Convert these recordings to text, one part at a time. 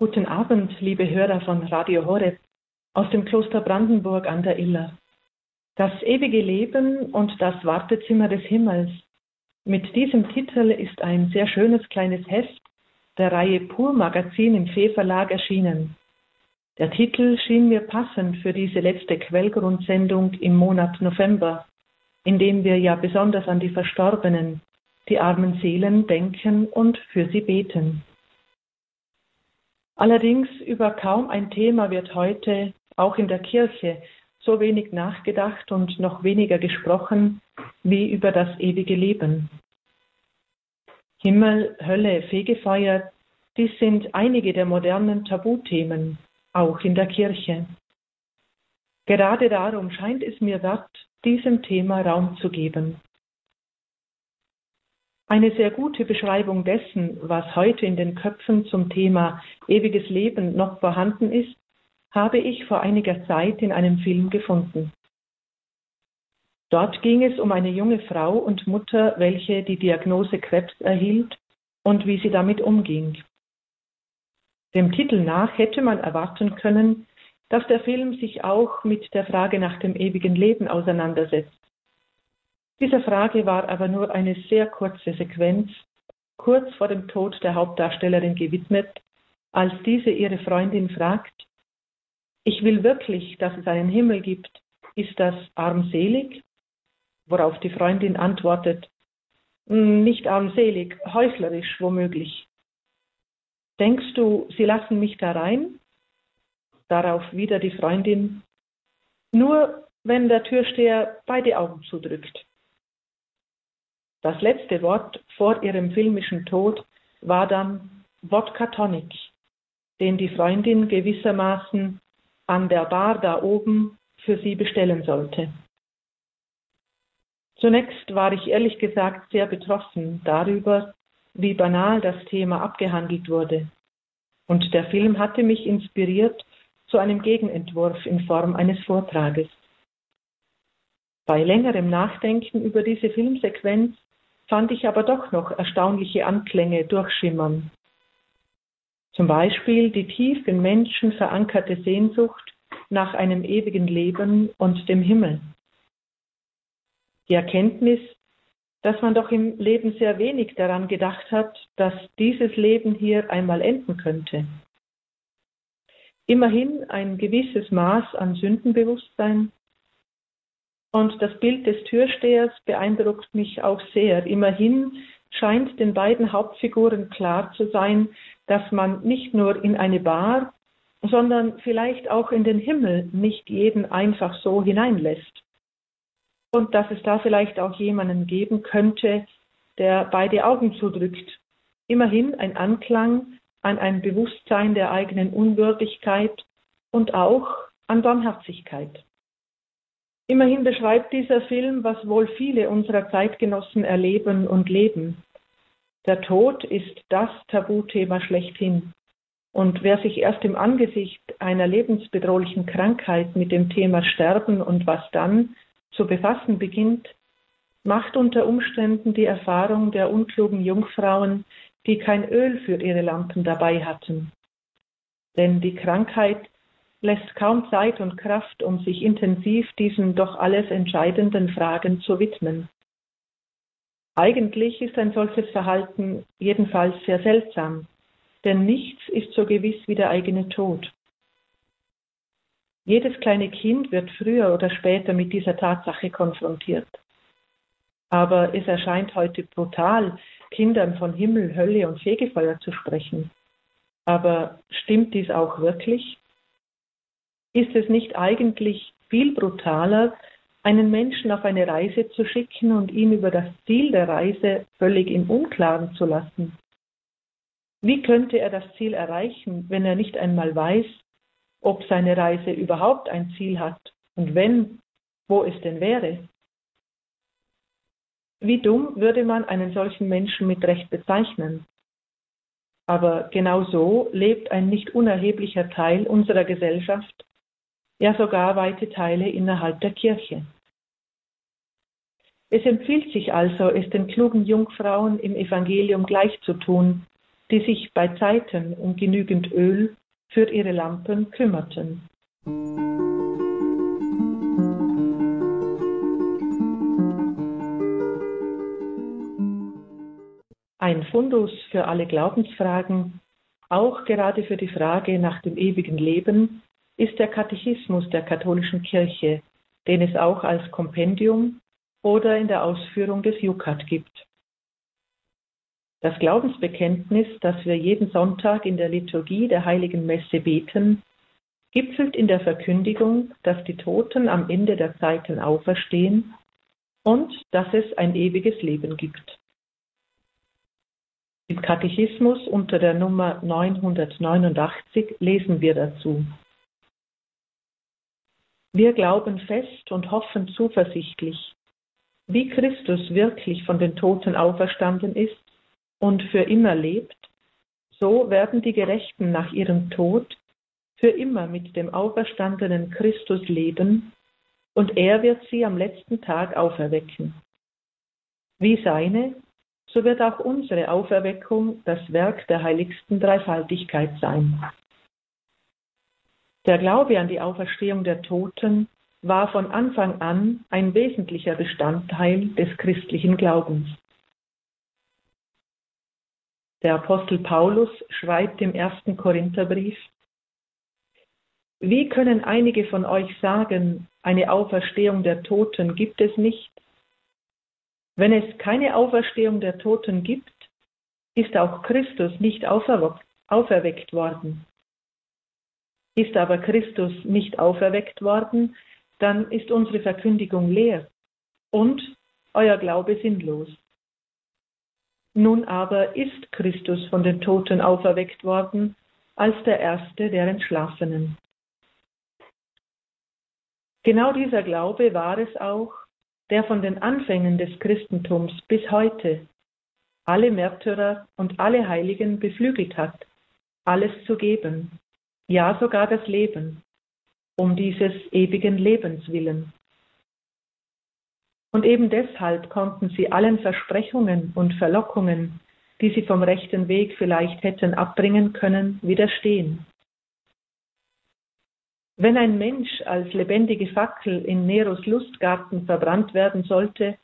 Guten Abend, liebe Hörer von Radio Horeb aus dem Kloster Brandenburg an der Iller. Das ewige Leben und das Wartezimmer des Himmels. Mit diesem Titel ist ein sehr schönes kleines Heft der Reihe Pur Magazin im Fee Verlag erschienen. Der Titel schien mir passend für diese letzte Quellgrundsendung im Monat November, in dem wir ja besonders an die Verstorbenen, die armen Seelen denken und für sie beten. Allerdings über kaum ein Thema wird heute, auch in der Kirche, so wenig nachgedacht und noch weniger gesprochen wie über das ewige Leben. Himmel, Hölle, Fegefeuer, dies sind einige der modernen Tabuthemen, auch in der Kirche. Gerade darum scheint es mir wert, diesem Thema Raum zu geben. Eine sehr gute Beschreibung dessen, was heute in den Köpfen zum Thema ewiges Leben noch vorhanden ist, habe ich vor einiger Zeit in einem Film gefunden. Dort ging es um eine junge Frau und Mutter, welche die Diagnose Krebs erhielt und wie sie damit umging. Dem Titel nach hätte man erwarten können, dass der Film sich auch mit der Frage nach dem ewigen Leben auseinandersetzt. Dieser Frage war aber nur eine sehr kurze Sequenz, kurz vor dem Tod der Hauptdarstellerin gewidmet, als diese ihre Freundin fragt, ich will wirklich, dass es einen Himmel gibt, ist das armselig? Worauf die Freundin antwortet, hm, nicht armselig, heuchlerisch womöglich. Denkst du, sie lassen mich da rein? Darauf wieder die Freundin. Nur wenn der Türsteher beide Augen zudrückt. Das letzte Wort vor ihrem filmischen Tod war dann Wodka Tonic, den die Freundin gewissermaßen an der Bar da oben für sie bestellen sollte. Zunächst war ich ehrlich gesagt sehr betroffen darüber, wie banal das Thema abgehandelt wurde. Und der Film hatte mich inspiriert zu einem Gegenentwurf in Form eines Vortrages. Bei längerem Nachdenken über diese Filmsequenz fand ich aber doch noch erstaunliche Anklänge durchschimmern. Zum Beispiel die tief im Menschen verankerte Sehnsucht nach einem ewigen Leben und dem Himmel. Die Erkenntnis, dass man doch im Leben sehr wenig daran gedacht hat, dass dieses Leben hier einmal enden könnte. Immerhin ein gewisses Maß an Sündenbewusstsein. Und das Bild des Türstehers beeindruckt mich auch sehr. Immerhin scheint den beiden Hauptfiguren klar zu sein, dass man nicht nur in eine Bar, sondern vielleicht auch in den Himmel nicht jeden einfach so hineinlässt und dass es da vielleicht auch jemanden geben könnte, der beide Augen zudrückt. Immerhin ein Anklang an ein Bewusstsein der eigenen Unwürdigkeit und auch an Barmherzigkeit. Immerhin beschreibt dieser Film, was wohl viele unserer Zeitgenossen erleben und leben. Der Tod ist das Tabuthema schlechthin. Und wer sich erst im Angesicht einer lebensbedrohlichen Krankheit mit dem Thema Sterben und was dann zu befassen beginnt, macht unter Umständen die Erfahrung der unklugen Jungfrauen, die kein Öl für ihre Lampen dabei hatten. Denn die Krankheit lässt kaum Zeit und Kraft, um sich intensiv diesen doch alles entscheidenden Fragen zu widmen. Eigentlich ist ein solches Verhalten jedenfalls sehr seltsam, denn nichts ist so gewiss wie der eigene Tod. Jedes kleine Kind wird früher oder später mit dieser Tatsache konfrontiert. Aber es erscheint heute brutal, Kindern von Himmel, Hölle und Fegefeuer zu sprechen. Aber stimmt dies auch wirklich? Ist es nicht eigentlich viel brutaler, einen Menschen auf eine Reise zu schicken und ihn über das Ziel der Reise völlig im Unklaren zu lassen? Wie könnte er das Ziel erreichen, wenn er nicht einmal weiß, ob seine Reise überhaupt ein Ziel hat und wenn, wo es denn wäre. Wie dumm würde man einen solchen Menschen mit Recht bezeichnen? Aber genau so lebt ein nicht unerheblicher Teil unserer Gesellschaft, ja sogar weite Teile innerhalb der Kirche. Es empfiehlt sich also, es den klugen Jungfrauen im Evangelium gleich zu tun die sich bei Zeiten um genügend Öl für ihre Lampen kümmerten. Ein Fundus für alle Glaubensfragen, auch gerade für die Frage nach dem ewigen Leben, ist der Katechismus der katholischen Kirche, den es auch als Kompendium oder in der Ausführung des Jukat gibt. Das Glaubensbekenntnis, das wir jeden Sonntag in der Liturgie der heiligen Messe beten, gipfelt in der Verkündigung, dass die Toten am Ende der Zeiten auferstehen und dass es ein ewiges Leben gibt. Im Katechismus unter der Nummer 989 lesen wir dazu. Wir glauben fest und hoffen zuversichtlich, wie Christus wirklich von den Toten auferstanden ist und für immer lebt, so werden die Gerechten nach ihrem Tod für immer mit dem auferstandenen Christus leben und er wird sie am letzten Tag auferwecken. Wie seine, so wird auch unsere Auferweckung das Werk der heiligsten Dreifaltigkeit sein. Der Glaube an die Auferstehung der Toten war von Anfang an ein wesentlicher Bestandteil des christlichen Glaubens. Der Apostel Paulus schreibt im ersten Korintherbrief, Wie können einige von euch sagen, eine Auferstehung der Toten gibt es nicht? Wenn es keine Auferstehung der Toten gibt, ist auch Christus nicht auferweckt worden. Ist aber Christus nicht auferweckt worden, dann ist unsere Verkündigung leer und euer Glaube sinnlos. Nun aber ist Christus von den Toten auferweckt worden als der Erste der Entschlafenen. Genau dieser Glaube war es auch, der von den Anfängen des Christentums bis heute alle Märtyrer und alle Heiligen beflügelt hat, alles zu geben, ja sogar das Leben, um dieses ewigen Lebens willen. Und eben deshalb konnten sie allen Versprechungen und Verlockungen, die sie vom rechten Weg vielleicht hätten abbringen können, widerstehen. Wenn ein Mensch als lebendige Fackel in Neros Lustgarten verbrannt werden sollte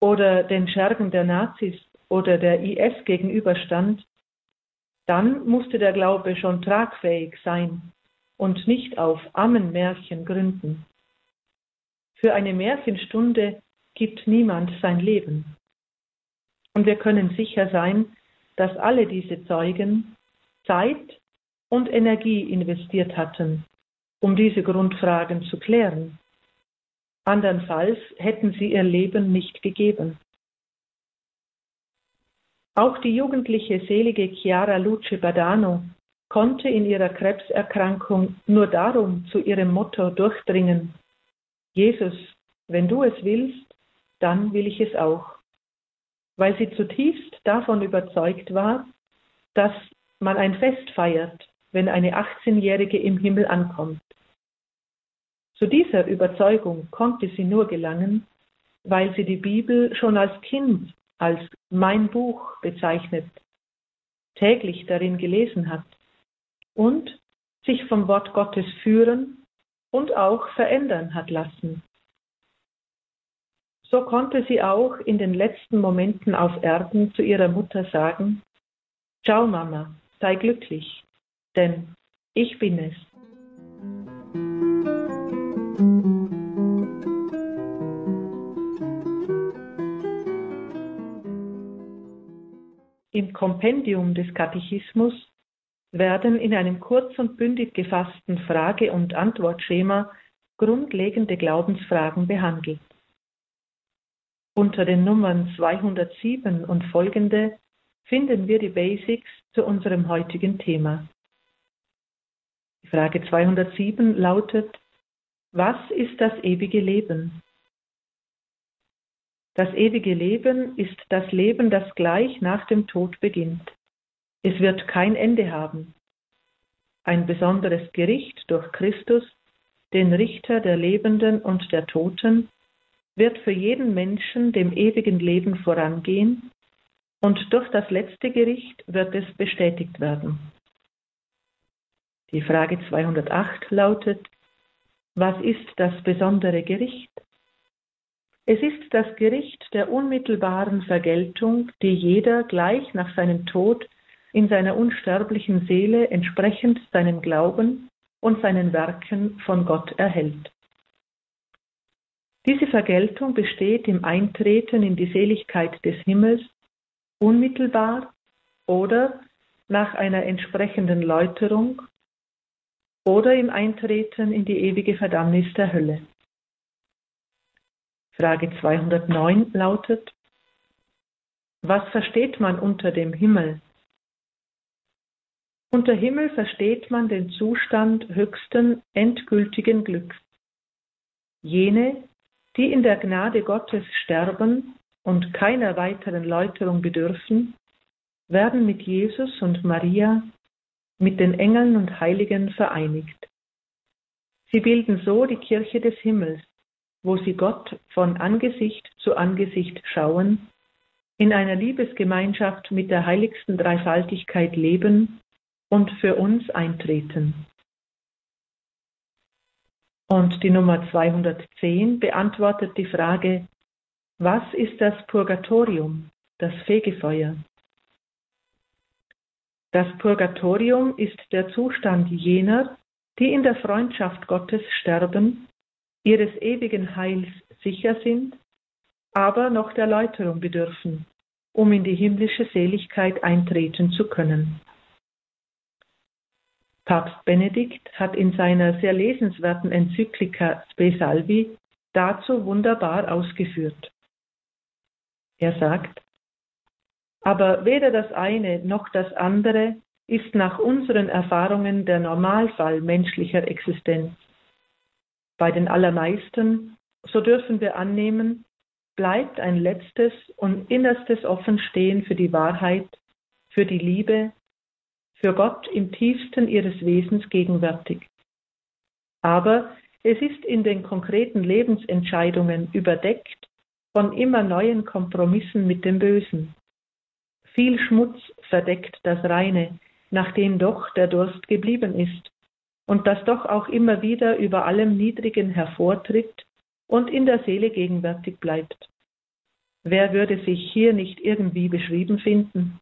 oder den Schergen der Nazis oder der IS gegenüberstand, dann musste der Glaube schon tragfähig sein und nicht auf Ammenmärchen gründen. Für eine Märchenstunde gibt niemand sein Leben. Und wir können sicher sein, dass alle diese Zeugen Zeit und Energie investiert hatten, um diese Grundfragen zu klären. Andernfalls hätten sie ihr Leben nicht gegeben. Auch die jugendliche selige Chiara Luce Badano konnte in ihrer Krebserkrankung nur darum zu ihrem Motto durchdringen, Jesus, wenn du es willst, dann will ich es auch. Weil sie zutiefst davon überzeugt war, dass man ein Fest feiert, wenn eine 18-Jährige im Himmel ankommt. Zu dieser Überzeugung konnte sie nur gelangen, weil sie die Bibel schon als Kind als mein Buch bezeichnet, täglich darin gelesen hat und sich vom Wort Gottes führen und auch verändern hat lassen. So konnte sie auch in den letzten Momenten auf Erden zu ihrer Mutter sagen, Ciao Mama, sei glücklich, denn ich bin es. Im Kompendium des Katechismus werden in einem kurz und bündig gefassten Frage- und Antwortschema grundlegende Glaubensfragen behandelt. Unter den Nummern 207 und folgende finden wir die Basics zu unserem heutigen Thema. Die Frage 207 lautet, was ist das ewige Leben? Das ewige Leben ist das Leben, das gleich nach dem Tod beginnt. Es wird kein Ende haben. Ein besonderes Gericht durch Christus, den Richter der Lebenden und der Toten, wird für jeden Menschen dem ewigen Leben vorangehen, und durch das letzte Gericht wird es bestätigt werden. Die Frage 208 lautet, was ist das besondere Gericht? Es ist das Gericht der unmittelbaren Vergeltung, die jeder gleich nach seinem Tod in seiner unsterblichen Seele entsprechend seinem Glauben und seinen Werken von Gott erhält. Diese Vergeltung besteht im Eintreten in die Seligkeit des Himmels unmittelbar oder nach einer entsprechenden Läuterung oder im Eintreten in die ewige Verdammnis der Hölle. Frage 209 lautet, was versteht man unter dem Himmel? Unter Himmel versteht man den Zustand höchsten, endgültigen Glücks. Jene, die in der Gnade Gottes sterben und keiner weiteren Läuterung bedürfen, werden mit Jesus und Maria, mit den Engeln und Heiligen vereinigt. Sie bilden so die Kirche des Himmels, wo sie Gott von Angesicht zu Angesicht schauen, in einer Liebesgemeinschaft mit der heiligsten Dreifaltigkeit leben und für uns eintreten. Und die Nummer 210 beantwortet die Frage, was ist das Purgatorium, das Fegefeuer? Das Purgatorium ist der Zustand jener, die in der Freundschaft Gottes sterben, ihres ewigen Heils sicher sind, aber noch der Läuterung bedürfen, um in die himmlische Seligkeit eintreten zu können. Papst Benedikt hat in seiner sehr lesenswerten Enzyklika Spe Salvi dazu wunderbar ausgeführt. Er sagt, aber weder das eine noch das andere ist nach unseren Erfahrungen der Normalfall menschlicher Existenz. Bei den allermeisten, so dürfen wir annehmen, bleibt ein letztes und innerstes Offenstehen für die Wahrheit, für die Liebe, für Gott im tiefsten ihres Wesens gegenwärtig. Aber es ist in den konkreten Lebensentscheidungen überdeckt von immer neuen Kompromissen mit dem Bösen. Viel Schmutz verdeckt das Reine, nachdem doch der Durst geblieben ist, und das doch auch immer wieder über allem Niedrigen hervortritt und in der Seele gegenwärtig bleibt. Wer würde sich hier nicht irgendwie beschrieben finden?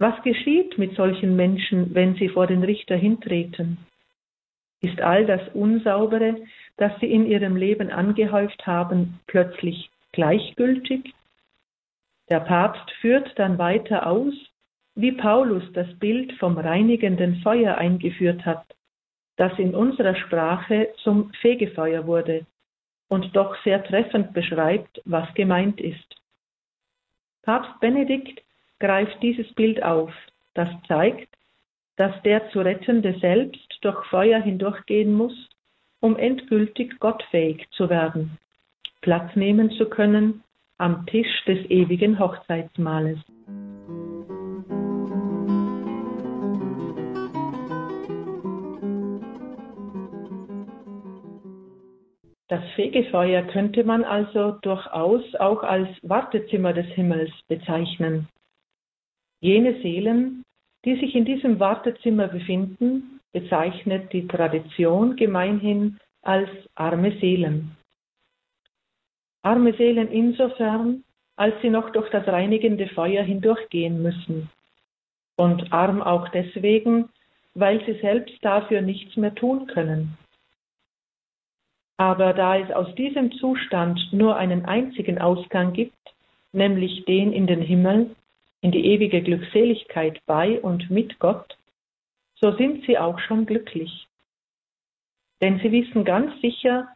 Was geschieht mit solchen Menschen, wenn sie vor den Richter hintreten? Ist all das Unsaubere, das sie in ihrem Leben angehäuft haben, plötzlich gleichgültig? Der Papst führt dann weiter aus, wie Paulus das Bild vom reinigenden Feuer eingeführt hat, das in unserer Sprache zum Fegefeuer wurde und doch sehr treffend beschreibt, was gemeint ist. Papst Benedikt greift dieses Bild auf, das zeigt, dass der zu Rettende selbst durch Feuer hindurchgehen muss, um endgültig gottfähig zu werden, Platz nehmen zu können am Tisch des ewigen Hochzeitsmahles. Das Fegefeuer könnte man also durchaus auch als Wartezimmer des Himmels bezeichnen. Jene Seelen, die sich in diesem Wartezimmer befinden, bezeichnet die Tradition gemeinhin als arme Seelen. Arme Seelen insofern, als sie noch durch das reinigende Feuer hindurchgehen müssen. Und arm auch deswegen, weil sie selbst dafür nichts mehr tun können. Aber da es aus diesem Zustand nur einen einzigen Ausgang gibt, nämlich den in den Himmel, in die ewige Glückseligkeit bei und mit Gott, so sind sie auch schon glücklich. Denn sie wissen ganz sicher,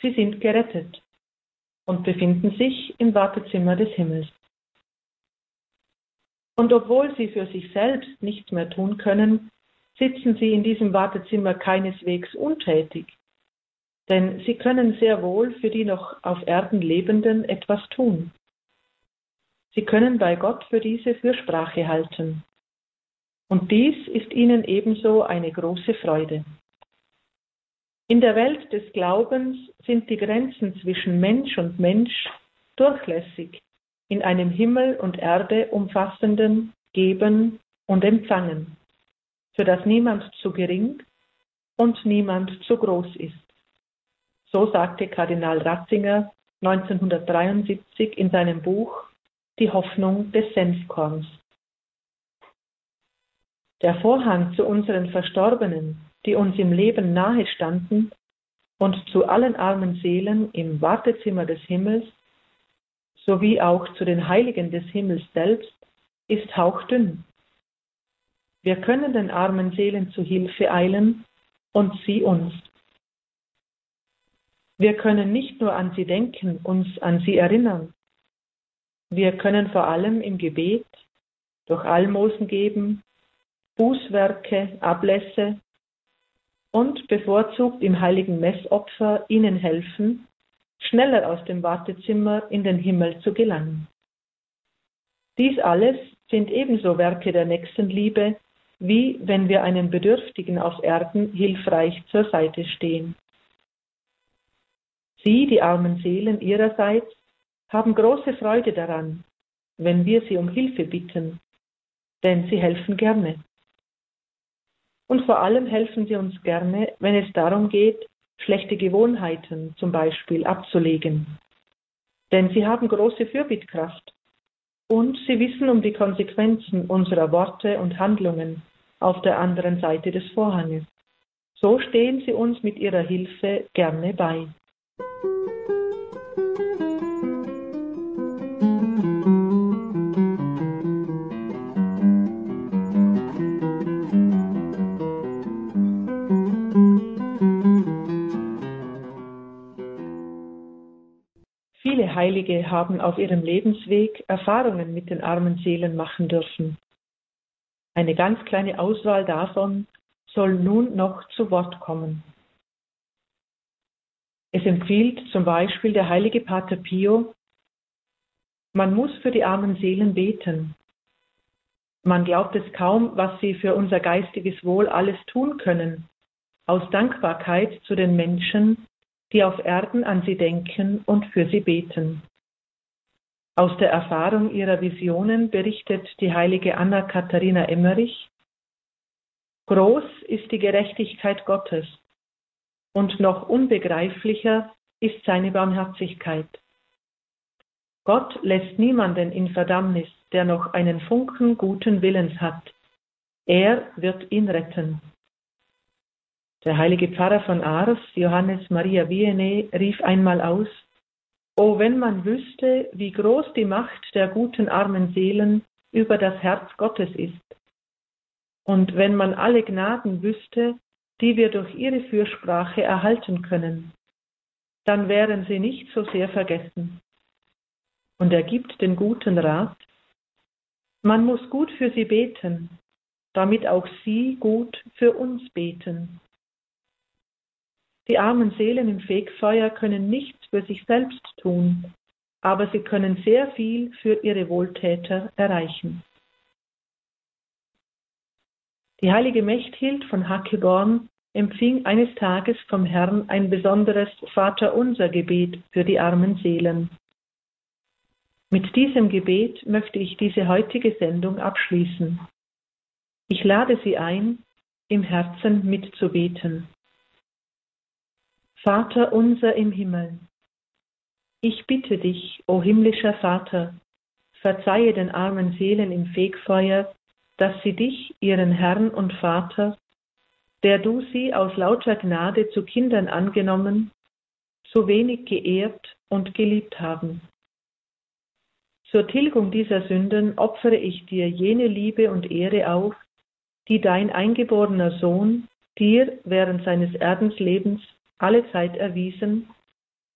sie sind gerettet und befinden sich im Wartezimmer des Himmels. Und obwohl sie für sich selbst nichts mehr tun können, sitzen sie in diesem Wartezimmer keineswegs untätig, denn sie können sehr wohl für die noch auf Erden Lebenden etwas tun. Sie können bei Gott für diese Fürsprache halten. Und dies ist ihnen ebenso eine große Freude. In der Welt des Glaubens sind die Grenzen zwischen Mensch und Mensch durchlässig in einem Himmel und Erde umfassenden Geben und Empfangen, für das niemand zu gering und niemand zu groß ist. So sagte Kardinal Ratzinger 1973 in seinem Buch Die Hoffnung des Senfkorns. Der Vorhang zu unseren Verstorbenen, die uns im Leben nahe standen, und zu allen armen Seelen im Wartezimmer des Himmels, sowie auch zu den Heiligen des Himmels selbst, ist hauchdünn. Wir können den armen Seelen zu Hilfe eilen und sie uns. Wir können nicht nur an sie denken, uns an sie erinnern. Wir können vor allem im Gebet, durch Almosen geben, Bußwerke, Ablässe und bevorzugt im heiligen Messopfer ihnen helfen, schneller aus dem Wartezimmer in den Himmel zu gelangen. Dies alles sind ebenso Werke der Nächstenliebe, wie wenn wir einem Bedürftigen auf Erden hilfreich zur Seite stehen. Sie, die armen Seelen ihrerseits, haben große Freude daran, wenn wir sie um Hilfe bitten, denn sie helfen gerne. Und vor allem helfen sie uns gerne, wenn es darum geht, schlechte Gewohnheiten zum Beispiel abzulegen. Denn sie haben große Fürbittkraft und sie wissen um die Konsequenzen unserer Worte und Handlungen auf der anderen Seite des Vorhanges. So stehen sie uns mit ihrer Hilfe gerne bei. Heilige haben auf ihrem Lebensweg Erfahrungen mit den armen Seelen machen dürfen. Eine ganz kleine Auswahl davon soll nun noch zu Wort kommen. Es empfiehlt zum Beispiel der heilige Pater Pio, man muss für die armen Seelen beten. Man glaubt es kaum, was sie für unser geistiges Wohl alles tun können, aus Dankbarkeit zu den Menschen, die auf Erden an sie denken und für sie beten. Aus der Erfahrung ihrer Visionen berichtet die heilige Anna Katharina Emmerich, Groß ist die Gerechtigkeit Gottes und noch unbegreiflicher ist seine Barmherzigkeit. Gott lässt niemanden in Verdammnis, der noch einen Funken guten Willens hat. Er wird ihn retten. Der heilige Pfarrer von Ars, Johannes Maria Vianney, rief einmal aus, O wenn man wüsste, wie groß die Macht der guten armen Seelen über das Herz Gottes ist. Und wenn man alle Gnaden wüsste, die wir durch ihre Fürsprache erhalten können, dann wären sie nicht so sehr vergessen. Und er gibt den guten Rat, man muss gut für sie beten, damit auch sie gut für uns beten. Die armen Seelen im Fegfeuer können nichts für sich selbst tun, aber sie können sehr viel für ihre Wohltäter erreichen. Die heilige Mechthild von Hackeborn empfing eines Tages vom Herrn ein besonderes Vaterunser Gebet für die armen Seelen. Mit diesem Gebet möchte ich diese heutige Sendung abschließen. Ich lade Sie ein, im Herzen mitzubeten. Vater unser im Himmel, ich bitte dich, o himmlischer Vater, verzeihe den armen Seelen im Fegfeuer, dass sie dich, ihren Herrn und Vater, der du sie aus lauter Gnade zu Kindern angenommen, so wenig geehrt und geliebt haben. Zur Tilgung dieser Sünden opfere ich dir jene Liebe und Ehre auf, die dein eingeborener Sohn dir während seines Erdenslebens alle Zeit erwiesen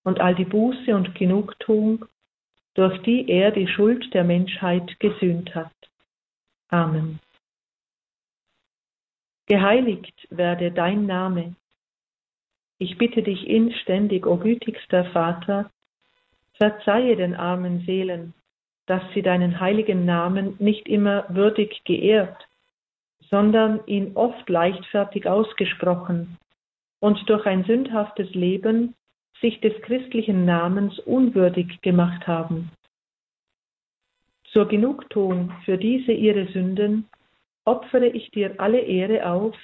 und all die Buße und Genugtuung, durch die er die Schuld der Menschheit gesühnt hat. Amen. Geheiligt werde dein Name. Ich bitte dich inständig, o gütigster Vater, verzeihe den armen Seelen, dass sie deinen heiligen Namen nicht immer würdig geehrt, sondern ihn oft leichtfertig ausgesprochen und durch ein sündhaftes Leben sich des christlichen Namens unwürdig gemacht haben. Zur Genugtuung für diese ihre Sünden opfere ich dir alle Ehre auf,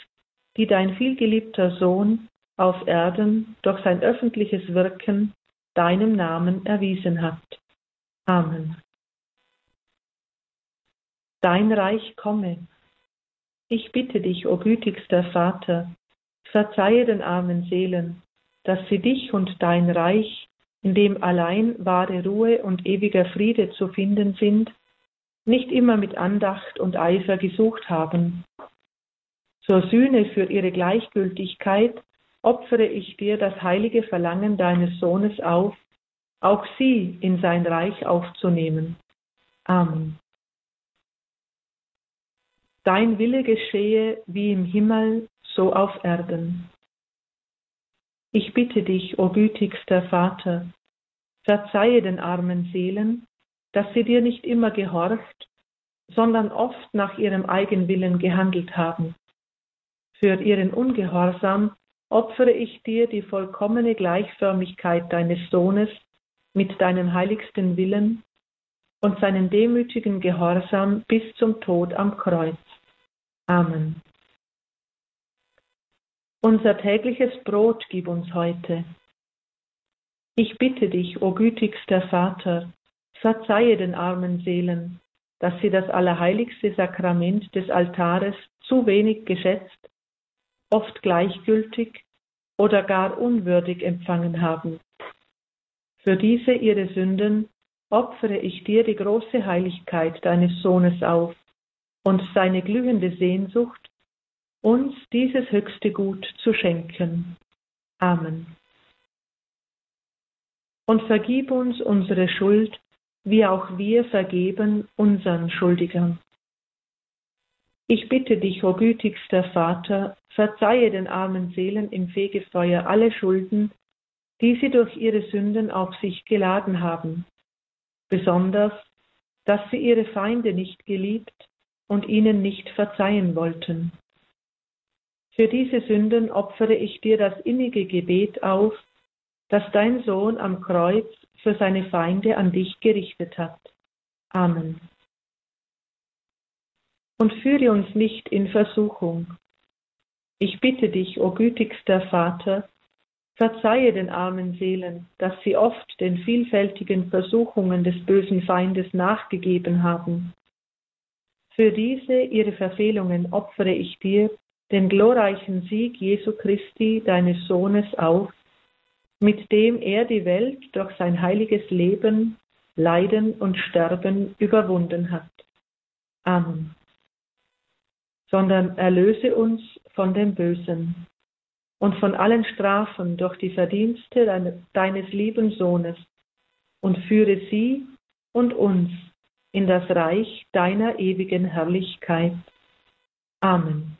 die dein vielgeliebter Sohn auf Erden durch sein öffentliches Wirken deinem Namen erwiesen hat. Amen. Dein Reich komme. Ich bitte dich, o gütigster Vater, verzeihe den armen Seelen, dass sie dich und dein Reich, in dem allein wahre Ruhe und ewiger Friede zu finden sind, nicht immer mit Andacht und Eifer gesucht haben. Zur Sühne für ihre Gleichgültigkeit opfere ich dir das heilige Verlangen deines Sohnes auf, auch sie in sein Reich aufzunehmen. Amen. Dein Wille geschehe wie im Himmel, so auf Erden. Ich bitte dich, o gütigster Vater, verzeihe den armen Seelen, dass sie dir nicht immer gehorcht, sondern oft nach ihrem Eigenwillen gehandelt haben. Für ihren Ungehorsam opfere ich dir die vollkommene Gleichförmigkeit deines Sohnes mit deinem heiligsten Willen und seinen demütigen Gehorsam bis zum Tod am Kreuz. Amen. Unser tägliches Brot gib uns heute. Ich bitte dich, o gütigster Vater, verzeihe den armen Seelen, dass sie das allerheiligste Sakrament des Altares zu wenig geschätzt oft gleichgültig oder gar unwürdig empfangen haben. Für diese ihre Sünden opfere ich dir die große Heiligkeit deines Sohnes auf und seine glühende Sehnsucht, uns dieses höchste Gut zu schenken. Amen. Und vergib uns unsere Schuld, wie auch wir vergeben unseren Schuldigern. Ich bitte dich, o gütigster Vater, verzeihe den armen Seelen im Fegefeuer alle Schulden, die sie durch ihre Sünden auf sich geladen haben, besonders, dass sie ihre Feinde nicht geliebt und ihnen nicht verzeihen wollten. Für diese Sünden opfere ich dir das innige Gebet auf, das dein Sohn am Kreuz für seine Feinde an dich gerichtet hat. Amen und führe uns nicht in Versuchung. Ich bitte dich, o gütigster Vater, verzeihe den armen Seelen, dass sie oft den vielfältigen Versuchungen des bösen Feindes nachgegeben haben. Für diese ihre Verfehlungen opfere ich dir den glorreichen Sieg Jesu Christi, deines Sohnes, auf, mit dem er die Welt durch sein heiliges Leben, Leiden und Sterben überwunden hat. Amen sondern erlöse uns von dem Bösen und von allen Strafen durch die Verdienste deines lieben Sohnes und führe sie und uns in das Reich deiner ewigen Herrlichkeit. Amen.